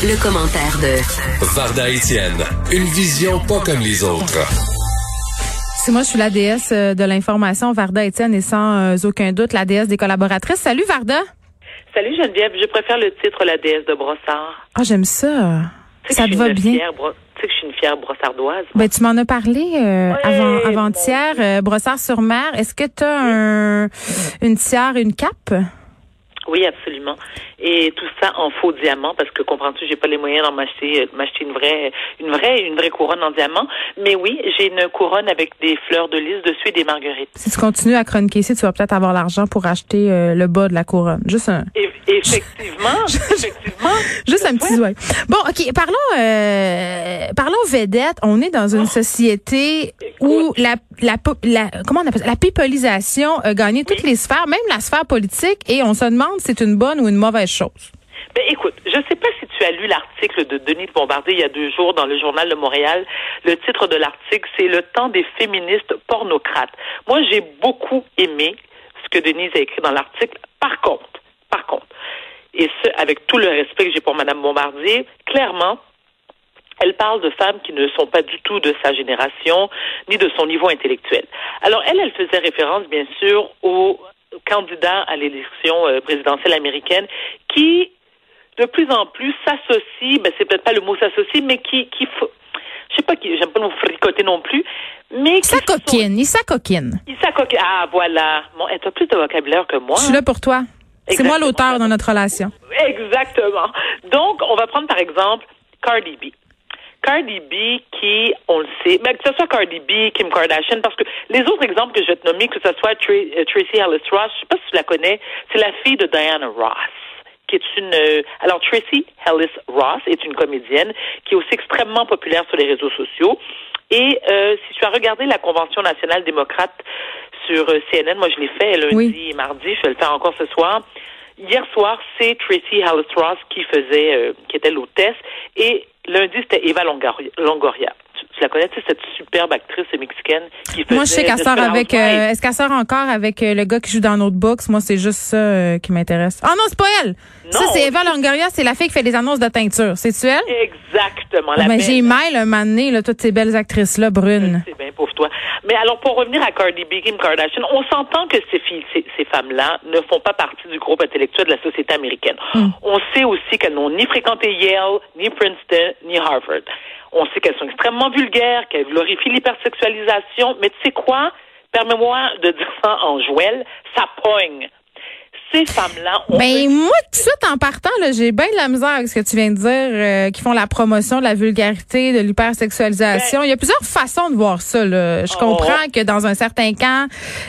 Le, commentaire de Varda Etienne, une vision pas comme les autres. C'est moi, je suis la déesse euh, de l'information, Varda Etienne, et sans euh, aucun doute la déesse des collaboratrices. Salut Varda. Salut Geneviève, je préfère le titre La déesse de Brossard. Ah, j'aime ça. Ça te va bien. Tu sais que je suis une fière brossardoise. Ben, tu m'en as parlé euh, avant avant-hier, Brossard sur mer. Est-ce que tu as un, une tiare, une cape? Oui, absolument. Et tout ça en faux diamant, parce que comprends-tu, j'ai pas les moyens d'en m'acheter, euh, m'acheter une vraie, une vraie, une vraie couronne en diamant. Mais oui, j'ai une couronne avec des fleurs de lys dessus et des marguerites. Si tu continues à chroniquer ici, tu vas peut-être avoir l'argent pour acheter euh, le bas de la couronne. Juste un. effectivement, effectivement. Juste un petit doigt. Bon, ok, parlons, euh, parlons vedette. On est dans une oh. société où la, la, la, comment on appelle ça? La pipolisation a gagné toutes les sphères, même la sphère politique, et on se demande si c'est une bonne ou une mauvaise chose. Ben, écoute, je ne sais pas si tu as lu l'article de Denis Bombardier il y a deux jours dans le journal de Montréal. Le titre de l'article, c'est Le temps des féministes pornocrates. Moi, j'ai beaucoup aimé ce que Denise a écrit dans l'article. Par contre, par contre, et ce, avec tout le respect que j'ai pour Madame Bombardier, clairement, elle parle de femmes qui ne sont pas du tout de sa génération, ni de son niveau intellectuel. Alors, elle, elle faisait référence, bien sûr, aux candidats à l'élection euh, présidentielle américaine qui, de plus en plus, s'associent, ben, c'est peut-être pas le mot s'associe, mais qui, qui, je sais pas, qui, j'aime pas nous fricoter non plus, mais qui s'acoquine, il s'acoquine. Il s'acoquine. Ah, voilà. Bon, elle a plus de vocabulaire que moi. Je suis là pour toi. C'est moi l'auteur dans notre relation. Exactement. Donc, on va prendre par exemple Cardi B. Cardi B qui, on le sait, mais que ce soit Cardi B, Kim Kardashian, parce que les autres exemples que je vais te nommer, que ce soit euh, Tracy Ellis Ross, je sais pas si tu la connais, c'est la fille de Diana Ross qui est une euh, alors Tracy Ellis Ross est une comédienne qui est aussi extrêmement populaire sur les réseaux sociaux et euh, si tu as regardé la convention nationale démocrate sur CNN, moi je l'ai fait lundi et mardi, je vais le faire encore ce soir. Hier soir, c'est Tracy Ellis Ross qui faisait, qui était l'hôtesse, et Lundi, c'était Eva Longoria. Tu, la connais, cette superbe actrice mexicaine qui faisait... Moi, je sais qu'elle sort avec... Euh, est-ce qu'elle sort encore avec euh, le gars qui joue dans notre box? Moi, c'est juste ça euh, qui m'intéresse. Oh non, c'est pas elle! ça, c'est Eva Longoria, c'est la fille qui fait les annonces de teinture. C'est-tu elle? Exactement. Oh, mais j'ai mal un moment donné, là, toutes ces belles actrices-là, brunes. C'est bien. Mais alors, pour revenir à Cardi B, Kim Kardashian, on s'entend que ces filles, ces, ces femmes-là ne font pas partie du groupe intellectuel de la société américaine. Hmm. On sait aussi qu'elles n'ont ni fréquenté Yale, ni Princeton, ni Harvard. On sait qu'elles sont extrêmement vulgaires, qu'elles glorifient l'hypersexualisation, mais tu sais quoi? Permets-moi de dire ça en jouel, ça pogne ces femmes-là. Ben, moi, tout de suite, en partant, j'ai bien de la misère avec ce que tu viens de dire, euh, qui font la promotion de la vulgarité, de l'hypersexualisation. Ben Il y a plusieurs façons de voir ça. Là. Je oh. comprends que dans un certain camp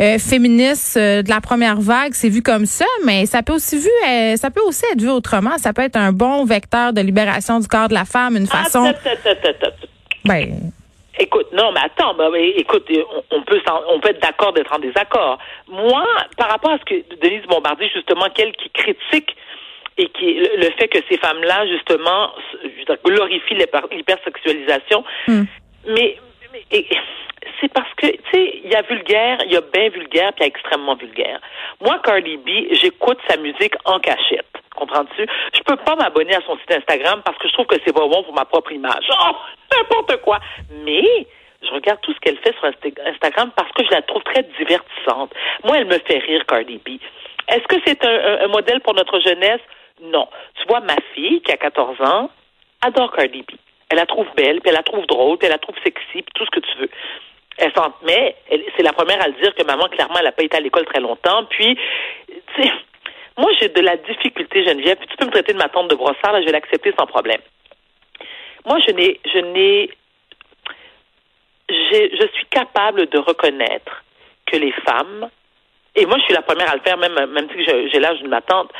euh, féministe euh, de la première vague, c'est vu comme ça, mais ça peut aussi vu, ça peut aussi être vu autrement. Ça peut être un bon vecteur de libération du corps de la femme, une ah, façon. ben. Écoute, non, mais attends, bah, écoute, on, peut on peut être d'accord d'être en désaccord. Moi, par rapport à ce que Denise Bombardier, justement, qu'elle qui critique et qui le fait que ces femmes-là, justement, glorifient l'hypersexualisation, hmm. mais, c'est parce que, tu sais, il y a vulgaire, il y a bien vulgaire, puis il y a extrêmement vulgaire. Moi, Cardi B, j'écoute sa musique en cachette. Comprends-tu? Je peux pas m'abonner à son site Instagram parce que je trouve que c'est pas bon pour ma propre image. Oh, n'importe quoi. Mais, je regarde tout ce qu'elle fait sur Instagram parce que je la trouve très divertissante. Moi, elle me fait rire, Cardi B. Est-ce que c'est un, modèle pour notre jeunesse? Non. Tu vois, ma fille, qui a 14 ans, adore Cardi B. Elle la trouve belle, puis elle la trouve drôle, puis elle la trouve sexy, puis tout ce que tu veux. Mais c'est la première à le dire que maman, clairement, elle n'a pas été à l'école très longtemps. Puis, tu sais, moi, j'ai de la difficulté, Geneviève, puis tu peux me traiter de ma tante de brossard, là, je vais l'accepter sans problème. Moi, je n'ai, je n'ai, je suis capable de reconnaître que les femmes, et moi, je suis la première à le faire, même, même si j'ai l'âge de ma tante,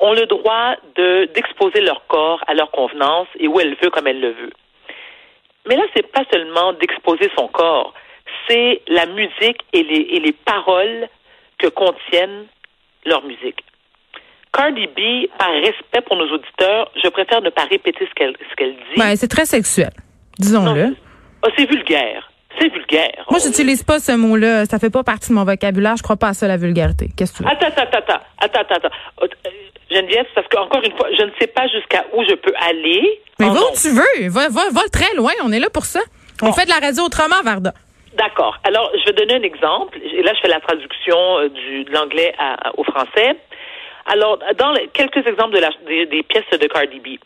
ont le droit de, d'exposer leur corps à leur convenance et où elle veut, comme elle le veut. Mais là, c'est pas seulement d'exposer son corps, c'est la musique et les, et les paroles que contiennent leur musique. Cardi B, par respect pour nos auditeurs, je préfère ne pas répéter ce qu'elle ce qu'elle dit. Ben, c'est très sexuel, disons-le. Oh, c'est vulgaire. C'est vulgaire. Moi, j'utilise pas ce mot-là. Ça fait pas partie de mon vocabulaire. Je crois pas à ça, la vulgarité. Qu'est-ce que tu veux? Attends, attends, attends, attends, attends, attends. Euh, Geneviève, parce qu'encore une fois, je ne sais pas jusqu'à où je peux aller. Mais va où tu veux. Va, va, va très loin. On est là pour ça. On fait de la radio autrement, Varda. D'accord. Alors, je vais donner un exemple. Et là, je fais la traduction euh, du, de l'anglais au français. Alors, dans quelques exemples de des, pièces de Cardi B.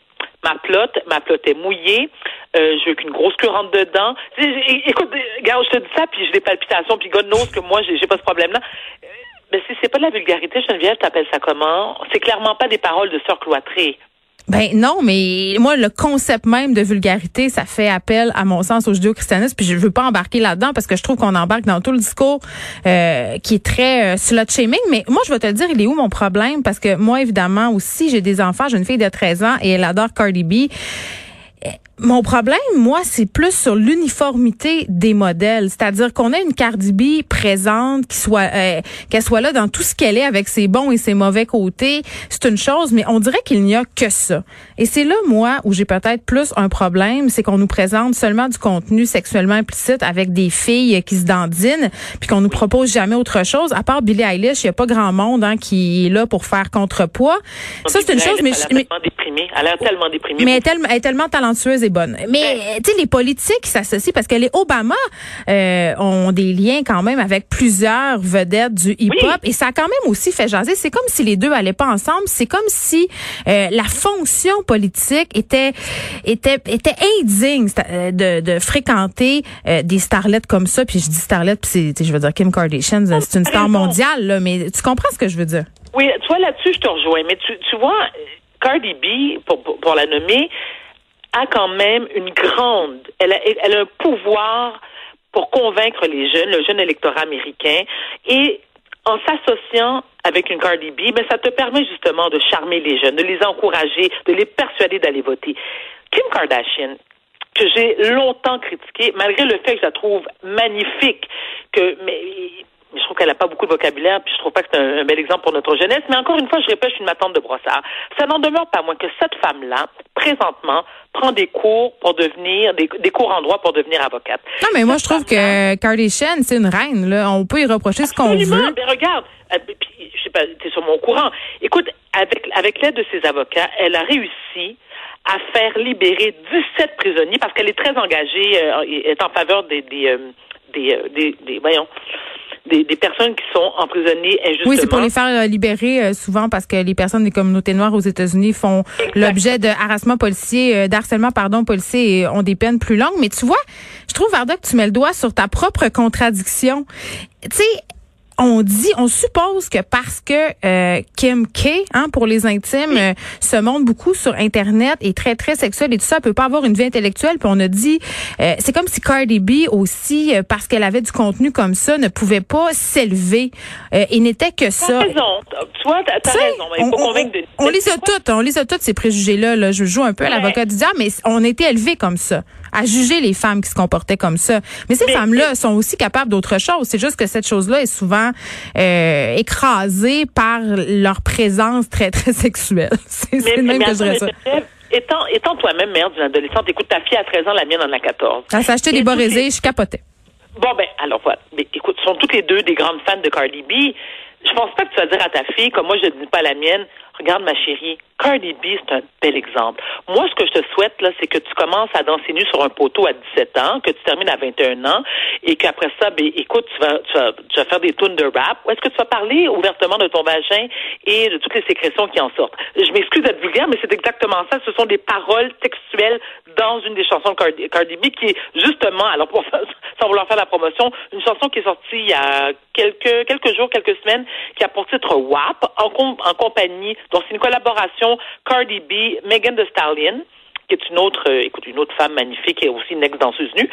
Ma plotte, ma plotte est mouillée. Euh, je veux qu'une grosse queue rentre dedans. Écoute, regarde, je te dis ça, puis j'ai des palpitations, puis God knows que moi, j'ai pas ce problème-là. Euh, mais si c'est pas de la vulgarité, Geneviève, t'appelles ça comment? C'est clairement pas des paroles de sœur cloîtrée. Ben non, mais moi le concept même de vulgarité, ça fait appel à mon sens au judéo-christianisme, puis je veux pas embarquer là-dedans parce que je trouve qu'on embarque dans tout le discours euh, qui est très euh, slut shaming. Mais moi, je vais te dire, il est où mon problème? Parce que moi, évidemment, aussi, j'ai des enfants, j'ai une fille de 13 ans et elle adore Cardi B. Mon problème, moi, c'est plus sur l'uniformité des modèles, c'est-à-dire qu'on a une Cardi B présente, qui soit euh, qu'elle soit là dans tout ce qu'elle est avec ses bons et ses mauvais côtés, c'est une chose, mais on dirait qu'il n'y a que ça. Et c'est là, moi, où j'ai peut-être plus un problème, c'est qu'on nous présente seulement du contenu sexuellement implicite avec des filles qui se dandinent, puis qu'on nous propose jamais autre chose. À part Billie Eilish, il y a pas grand monde hein, qui est là pour faire contrepoids. Ça, c'est une chose, mais, elle est tellement déprimée. Elle a tellement déprimée. Mais elle est tellement talentueuse bonne. Mais tu sais, les politiques s'associent parce que les Obama euh, ont des liens quand même avec plusieurs vedettes du hip-hop et ça a quand même aussi fait jaser. C'est comme si les deux allaient pas ensemble. C'est comme si euh, la fonction politique était était était indigne euh, de, de fréquenter des starlettes comme ça. Puis je dis starlette, puis c'est, je veux dire Kim Kardashian, c'est une star mondiale là. Mais tu comprends ce que je veux dire? Oui, toi là-dessus, je te rejoins. Mais tu, tu vois. Cardi B, pour, pour la nommer, a quand même une grande, elle a, elle a un pouvoir pour convaincre les jeunes, le jeune électorat américain, et en s'associant avec une Cardi B, ben, ça te permet justement de charmer les jeunes, de les encourager, de les persuader d'aller voter. Kim Kardashian, que j'ai longtemps critiqué, malgré le fait que je la trouve magnifique, que mais je trouve qu'elle n'a pas beaucoup de vocabulaire, puis je trouve pas que c'est un, bel exemple pour notre jeunesse. Mais encore une fois, je répète, je suis une matante de brossard. Ça n'en demeure pas moins que cette femme-là, présentement, prend des cours pour devenir, des, cours en droit pour devenir avocate. Non, mais moi, je trouve que Kardashian, c'est une reine, là. On peut y reprocher ce qu'on veut. Mais regarde, euh, je sais pas, t'es sur mon courant. Écoute, avec, avec l'aide de ses avocats, elle a réussi à faire libérer 17 prisonniers parce qu'elle est très engagée, euh, est en faveur des, des, euh, des, des, des voyons, des, personnes qui sont emprisonnées injustement. Oui, c'est pour les faire euh, libérer euh, souvent parce que les personnes des communautés noires aux États-Unis font l'objet de harassement policier, euh, d'harcèlement pardon policier et ont des peines plus longues. Mais tu vois, je trouve Varda que tu mets le doigt sur ta propre contradiction. Tu sais, on dit, on suppose que parce que euh, Kim K, hein, pour les intimes, euh, se montre beaucoup sur Internet et très très sexuelle et tout ça, elle peut pas avoir une vie intellectuelle. Puis on a dit, euh, c'est comme si Cardi B aussi, parce qu'elle avait du contenu comme ça, ne pouvait pas s'élever et n'était que ça. Raison, tu vois, t'as raison. Faut on, de... on, les a toutes, on les a toutes ces préjugés là. Là, je joue un peu à l'avocat du diable, mais on était élevés comme ça à juger les femmes qui se comportaient comme ça. Mais ces femmes-là sont aussi capables d'autre chose. C'est juste que cette chose-là est souvent euh, écrasée par leur présence très, très sexuelle. C'est même que je dirais ça. Étant, étant toi-même mère d'une adolescente, écoute, ta fille à 13 ans, la mienne en a 14. Elle acheté des bas je capotais. Bon, ben, alors voilà. Mais, écoute, sont toutes les deux des grandes fans de Cardi B. Je pense pas que tu vas dire à ta fille, comme moi je ne dis pas à la mienne, regarde ma chérie, Cardi B, c'est un bel exemple. Moi, ce que je te souhaite, là, c'est que tu commences à danser nu sur un poteau à 17 ans, que tu termines à 21 ans, et qu'après ça, ben, écoute, tu vas, tu vas, tu vas faire des tunes de rap, ou est-ce que tu vas parler ouvertement de ton vagin et de toutes les sécrétions qui en sortent? Je m'excuse d'être vulgaire, mais c'est exactement ça. Ce sont des paroles textuelles dans une des chansons de Cardi, Cardi B qui est justement, alors pour, sans vouloir faire la promotion, une chanson qui est sortie il y a quelques, quelques jours, quelques semaines, qui a pour titre WAP, en, en compagnie donc, c'est une collaboration Cardi B, Megan Thee Stallion qui est une autre, euh, écoute, une autre femme magnifique et aussi une ex-danseuse nue.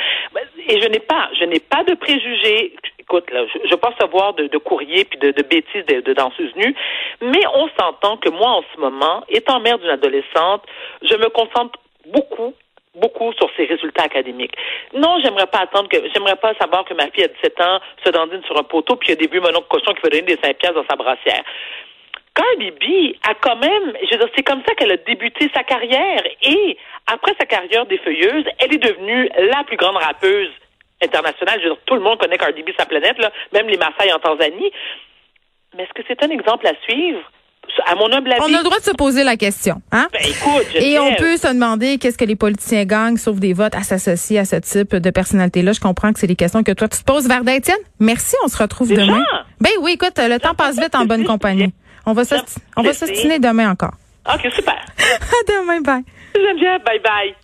Et je n'ai pas, je n'ai pas de préjugés. Écoute, là, je, je peux recevoir de, de courriers puis de, de bêtises de, de danseuses nues, mais on s'entend que moi, en ce moment, étant mère d'une adolescente, je me concentre beaucoup beaucoup sur ses résultats académiques. Non, j'aimerais pas attendre que, j'aimerais pas savoir que ma fille a 17 ans se dandine sur un poteau puis il y a des vues mon cochon qui veut donner des 5 piastres dans sa brassière. Cardi B a quand même, je veux dire, c'est comme ça qu'elle a débuté sa carrière et après sa carrière défeuilleuse, elle est devenue la plus grande rappeuse international. Je veux dire, tout le monde connaît Cardi B, sa planète, là, même les Maasai en Tanzanie. Mais est-ce que c'est un exemple à suivre? À mon humble avis. On a le droit de se poser la question. Hein? Ben, écoute, Et on peut se demander qu'est-ce que les politiciens gagnent, sauf des votes, à s'associer à ce type de personnalité-là. Je comprends que c'est des questions que toi, tu te poses, Varda Étienne. Merci, on se retrouve Déjà? demain. Ben oui, écoute, le temps passe vite en bonne compagnie. On va J'aime s'ostiner demain encore. OK, super. À demain, bye. Geneviève, bye bye.